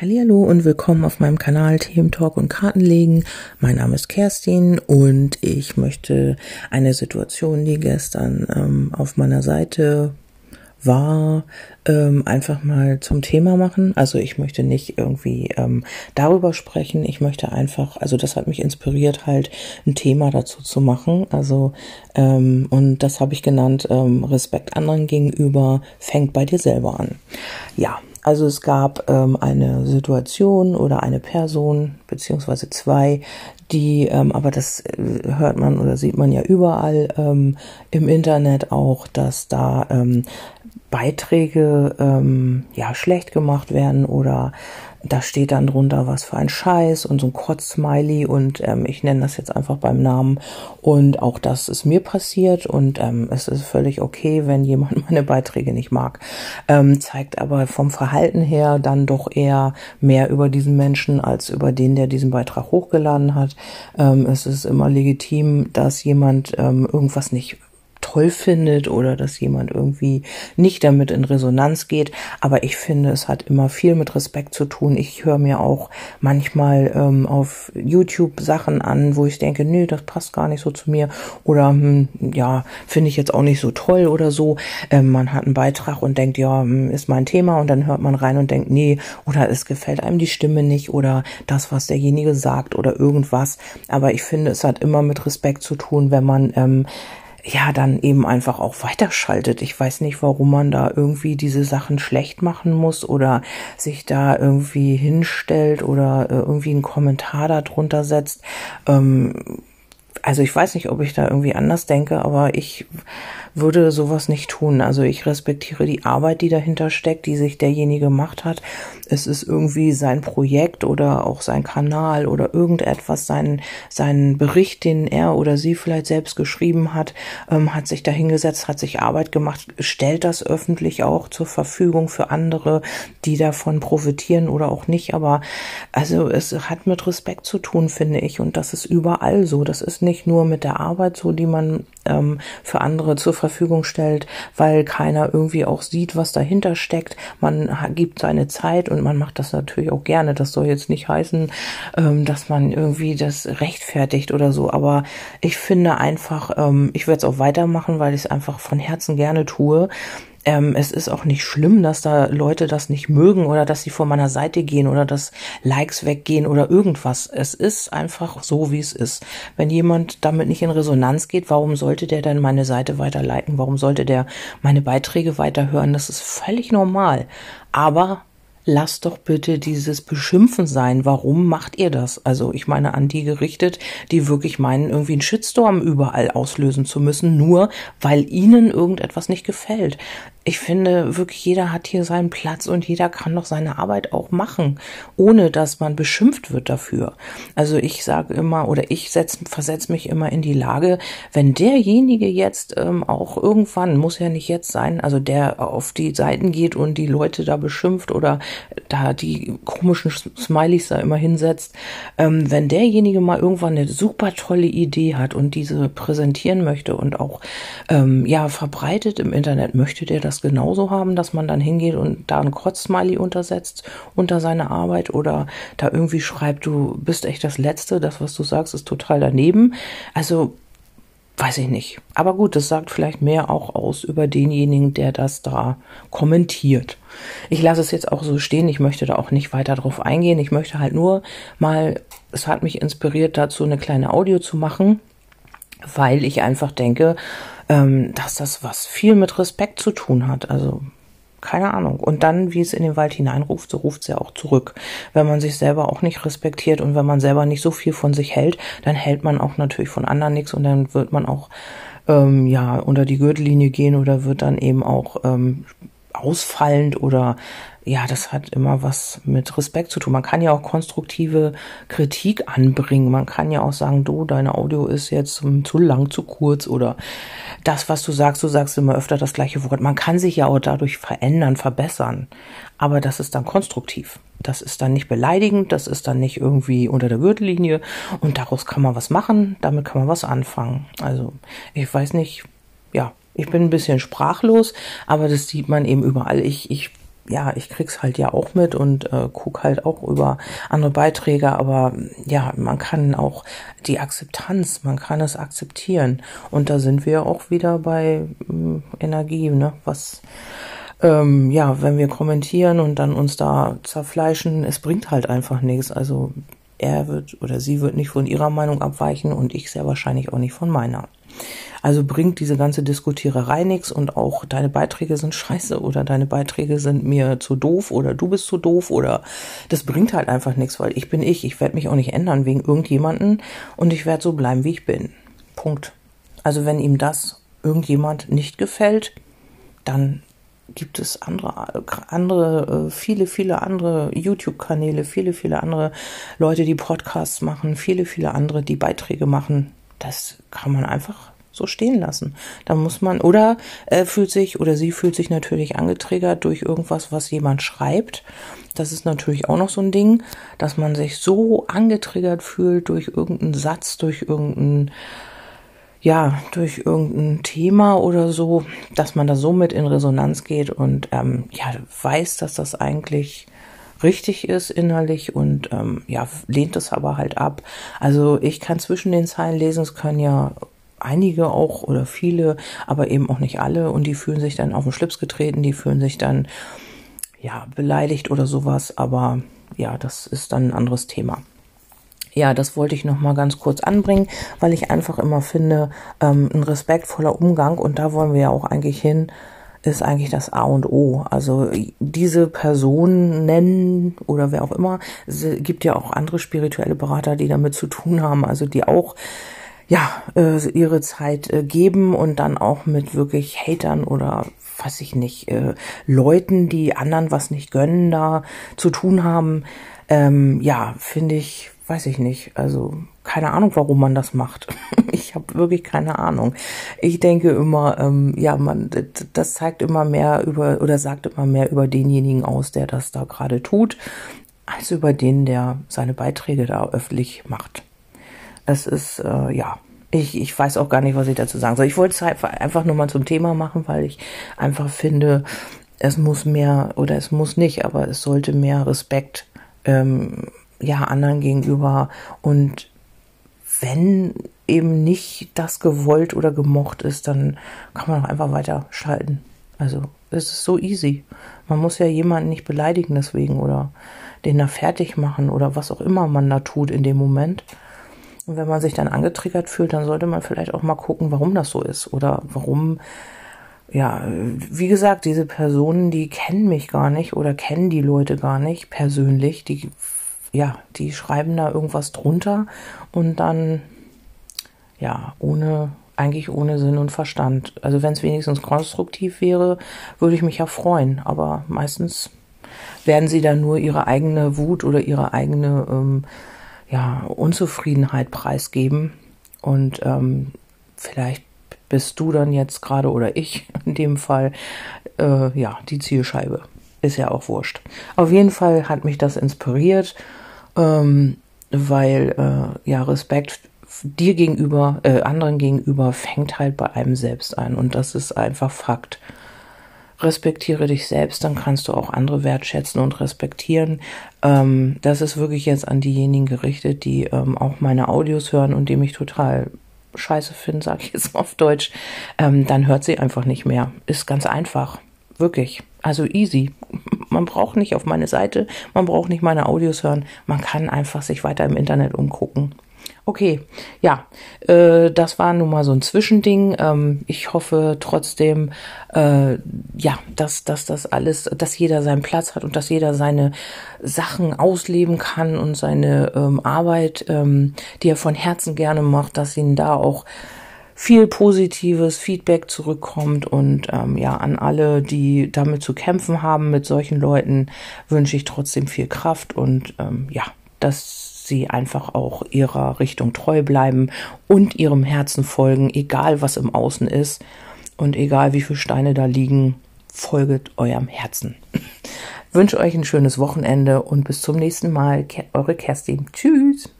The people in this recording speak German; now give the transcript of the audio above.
Hallo und willkommen auf meinem Kanal Themen Talk und Kartenlegen. Mein Name ist Kerstin und ich möchte eine Situation, die gestern ähm, auf meiner Seite war, ähm, einfach mal zum Thema machen. Also ich möchte nicht irgendwie ähm, darüber sprechen. Ich möchte einfach, also das hat mich inspiriert, halt ein Thema dazu zu machen. Also ähm, und das habe ich genannt, ähm, Respekt anderen gegenüber fängt bei dir selber an. Ja, also es gab ähm, eine Situation oder eine Person beziehungsweise zwei, die, ähm, aber das äh, hört man oder sieht man ja überall ähm, im Internet auch, dass da ähm, Beiträge ähm, ja schlecht gemacht werden oder da steht dann drunter, was für ein Scheiß und so ein Kotz-Smiley und ähm, ich nenne das jetzt einfach beim Namen. Und auch das ist mir passiert und ähm, es ist völlig okay, wenn jemand meine Beiträge nicht mag. Ähm, zeigt aber vom Verhalten her dann doch eher mehr über diesen Menschen als über den, der diesen Beitrag hochgeladen hat. Ähm, es ist immer legitim, dass jemand ähm, irgendwas nicht toll findet oder dass jemand irgendwie nicht damit in Resonanz geht. Aber ich finde, es hat immer viel mit Respekt zu tun. Ich höre mir auch manchmal ähm, auf YouTube Sachen an, wo ich denke, nö, das passt gar nicht so zu mir oder hm, ja, finde ich jetzt auch nicht so toll oder so. Ähm, man hat einen Beitrag und denkt, ja, hm, ist mein Thema und dann hört man rein und denkt, nee, oder es gefällt einem die Stimme nicht oder das, was derjenige sagt oder irgendwas. Aber ich finde, es hat immer mit Respekt zu tun, wenn man ähm, ja dann eben einfach auch weiterschaltet. Ich weiß nicht, warum man da irgendwie diese Sachen schlecht machen muss oder sich da irgendwie hinstellt oder äh, irgendwie einen Kommentar darunter setzt. Ähm, also ich weiß nicht, ob ich da irgendwie anders denke, aber ich würde sowas nicht tun. Also ich respektiere die Arbeit, die dahinter steckt, die sich derjenige gemacht hat. Es ist irgendwie sein Projekt oder auch sein Kanal oder irgendetwas, sein, sein Bericht, den er oder sie vielleicht selbst geschrieben hat, ähm, hat sich dahingesetzt, hat sich Arbeit gemacht, stellt das öffentlich auch zur Verfügung für andere, die davon profitieren oder auch nicht. Aber also es hat mit Respekt zu tun, finde ich. Und das ist überall so. Das ist nicht nur mit der Arbeit so, die man ähm, für andere zur Verfügung stellt, weil keiner irgendwie auch sieht, was dahinter steckt. Man gibt seine Zeit und man macht das natürlich auch gerne. Das soll jetzt nicht heißen, ähm, dass man irgendwie das rechtfertigt oder so. Aber ich finde einfach, ähm, ich werde es auch weitermachen, weil ich es einfach von Herzen gerne tue. Ähm, es ist auch nicht schlimm, dass da Leute das nicht mögen oder dass sie von meiner Seite gehen oder dass Likes weggehen oder irgendwas. Es ist einfach so, wie es ist. Wenn jemand damit nicht in Resonanz geht, warum sollte der dann meine Seite weiter liken? Warum sollte der meine Beiträge weiterhören? Das ist völlig normal. Aber lasst doch bitte dieses Beschimpfen sein. Warum macht ihr das? Also ich meine an die gerichtet, die wirklich meinen, irgendwie einen Shitstorm überall auslösen zu müssen, nur weil ihnen irgendetwas nicht gefällt ich finde wirklich, jeder hat hier seinen Platz und jeder kann doch seine Arbeit auch machen, ohne dass man beschimpft wird dafür. Also ich sage immer oder ich versetze mich immer in die Lage, wenn derjenige jetzt ähm, auch irgendwann, muss ja nicht jetzt sein, also der auf die Seiten geht und die Leute da beschimpft oder da die komischen Smileys da immer hinsetzt, ähm, wenn derjenige mal irgendwann eine super tolle Idee hat und diese präsentieren möchte und auch ähm, ja verbreitet im Internet, möchte der das genauso haben, dass man dann hingeht und da ein Kreuzsmiley untersetzt unter seine Arbeit oder da irgendwie schreibt, du bist echt das Letzte, das, was du sagst, ist total daneben. Also weiß ich nicht. Aber gut, das sagt vielleicht mehr auch aus über denjenigen, der das da kommentiert. Ich lasse es jetzt auch so stehen. Ich möchte da auch nicht weiter drauf eingehen. Ich möchte halt nur mal, es hat mich inspiriert, dazu eine kleine Audio zu machen, weil ich einfach denke, ähm, dass das was viel mit Respekt zu tun hat. Also keine Ahnung. Und dann, wie es in den Wald hineinruft, so ruft es ja auch zurück. Wenn man sich selber auch nicht respektiert und wenn man selber nicht so viel von sich hält, dann hält man auch natürlich von anderen nichts und dann wird man auch ähm, ja unter die Gürtellinie gehen oder wird dann eben auch ähm, ausfallend oder ja, das hat immer was mit Respekt zu tun. Man kann ja auch konstruktive Kritik anbringen. Man kann ja auch sagen, du, deine Audio ist jetzt zu lang, zu kurz oder das, was du sagst, du sagst immer öfter das gleiche Wort. Man kann sich ja auch dadurch verändern, verbessern. Aber das ist dann konstruktiv. Das ist dann nicht beleidigend, das ist dann nicht irgendwie unter der Gürtellinie und daraus kann man was machen, damit kann man was anfangen. Also, ich weiß nicht, ja, ich bin ein bisschen sprachlos, aber das sieht man eben überall. Ich, ich ja, ich krieg's halt ja auch mit und äh, guck halt auch über andere Beiträge, aber ja, man kann auch die Akzeptanz, man kann es akzeptieren. Und da sind wir auch wieder bei äh, Energie, ne? Was ähm, ja, wenn wir kommentieren und dann uns da zerfleischen, es bringt halt einfach nichts. Also er wird oder sie wird nicht von ihrer Meinung abweichen und ich sehr wahrscheinlich auch nicht von meiner. Also bringt diese ganze Diskutiererei nichts und auch deine Beiträge sind scheiße oder deine Beiträge sind mir zu doof oder du bist zu doof oder das bringt halt einfach nichts, weil ich bin ich. Ich werde mich auch nicht ändern wegen irgendjemanden und ich werde so bleiben, wie ich bin. Punkt. Also wenn ihm das irgendjemand nicht gefällt, dann gibt es andere, andere, äh, viele, viele andere YouTube-Kanäle, viele, viele andere Leute, die Podcasts machen, viele, viele andere, die Beiträge machen. Das kann man einfach so stehen lassen. Da muss man, oder er fühlt sich oder sie fühlt sich natürlich angetriggert durch irgendwas, was jemand schreibt. Das ist natürlich auch noch so ein Ding, dass man sich so angetriggert fühlt durch irgendeinen Satz, durch irgendeinen ja, durch irgendein Thema oder so, dass man da so mit in Resonanz geht und ähm, ja, weiß, dass das eigentlich richtig ist innerlich und ähm, ja, lehnt es aber halt ab. Also ich kann zwischen den Zeilen lesen, es können ja einige auch oder viele, aber eben auch nicht alle und die fühlen sich dann auf den Schlips getreten, die fühlen sich dann ja beleidigt oder sowas, aber ja, das ist dann ein anderes Thema ja, das wollte ich noch mal ganz kurz anbringen, weil ich einfach immer finde, ähm, ein respektvoller Umgang und da wollen wir ja auch eigentlich hin, ist eigentlich das A und O. Also diese Person nennen oder wer auch immer, es gibt ja auch andere spirituelle Berater, die damit zu tun haben, also die auch ja äh, ihre Zeit äh, geben und dann auch mit wirklich Hatern oder weiß ich nicht äh, Leuten, die anderen was nicht gönnen, da zu tun haben. Ähm, ja, finde ich weiß ich nicht. Also keine Ahnung, warum man das macht. ich habe wirklich keine Ahnung. Ich denke immer, ähm, ja, man, das zeigt immer mehr über oder sagt immer mehr über denjenigen aus, der das da gerade tut, als über den, der seine Beiträge da öffentlich macht. Es ist äh, ja. Ich, ich weiß auch gar nicht, was ich dazu sagen soll. Ich wollte es halt einfach nur mal zum Thema machen, weil ich einfach finde, es muss mehr oder es muss nicht, aber es sollte mehr Respekt ähm, ja anderen gegenüber und wenn eben nicht das gewollt oder gemocht ist, dann kann man auch einfach weiter schalten. Also es ist so easy. Man muss ja jemanden nicht beleidigen deswegen oder den da fertig machen oder was auch immer man da tut in dem Moment. Und wenn man sich dann angetriggert fühlt, dann sollte man vielleicht auch mal gucken, warum das so ist oder warum ja, wie gesagt, diese Personen, die kennen mich gar nicht oder kennen die Leute gar nicht persönlich, die ja, die schreiben da irgendwas drunter und dann, ja, ohne, eigentlich ohne Sinn und Verstand. Also wenn es wenigstens konstruktiv wäre, würde ich mich ja freuen. Aber meistens werden sie dann nur ihre eigene Wut oder ihre eigene ähm, ja, Unzufriedenheit preisgeben. Und ähm, vielleicht bist du dann jetzt gerade oder ich in dem Fall äh, ja die Zielscheibe. Ist ja auch wurscht. Auf jeden Fall hat mich das inspiriert ähm, weil äh, ja Respekt dir gegenüber, äh, anderen gegenüber fängt halt bei einem selbst an und das ist einfach Fakt. Respektiere dich selbst, dann kannst du auch andere wertschätzen und respektieren. Ähm, das ist wirklich jetzt an diejenigen gerichtet, die ähm, auch meine Audios hören und die mich total scheiße finden, sag ich jetzt auf Deutsch. Ähm, dann hört sie einfach nicht mehr. Ist ganz einfach. Wirklich. Also easy. Man braucht nicht auf meine Seite, man braucht nicht meine Audios hören, man kann einfach sich weiter im Internet umgucken. Okay, ja, äh, das war nun mal so ein Zwischending. Ähm, ich hoffe trotzdem, äh, ja, dass, dass das alles, dass jeder seinen Platz hat und dass jeder seine Sachen ausleben kann und seine ähm, Arbeit, ähm, die er von Herzen gerne macht, dass ihn da auch viel positives Feedback zurückkommt und ähm, ja, an alle, die damit zu kämpfen haben mit solchen Leuten, wünsche ich trotzdem viel Kraft und ähm, ja, dass sie einfach auch ihrer Richtung treu bleiben und ihrem Herzen folgen, egal was im Außen ist und egal wie viele Steine da liegen, folget eurem Herzen. wünsche euch ein schönes Wochenende und bis zum nächsten Mal. Eure Kerstin. Tschüss.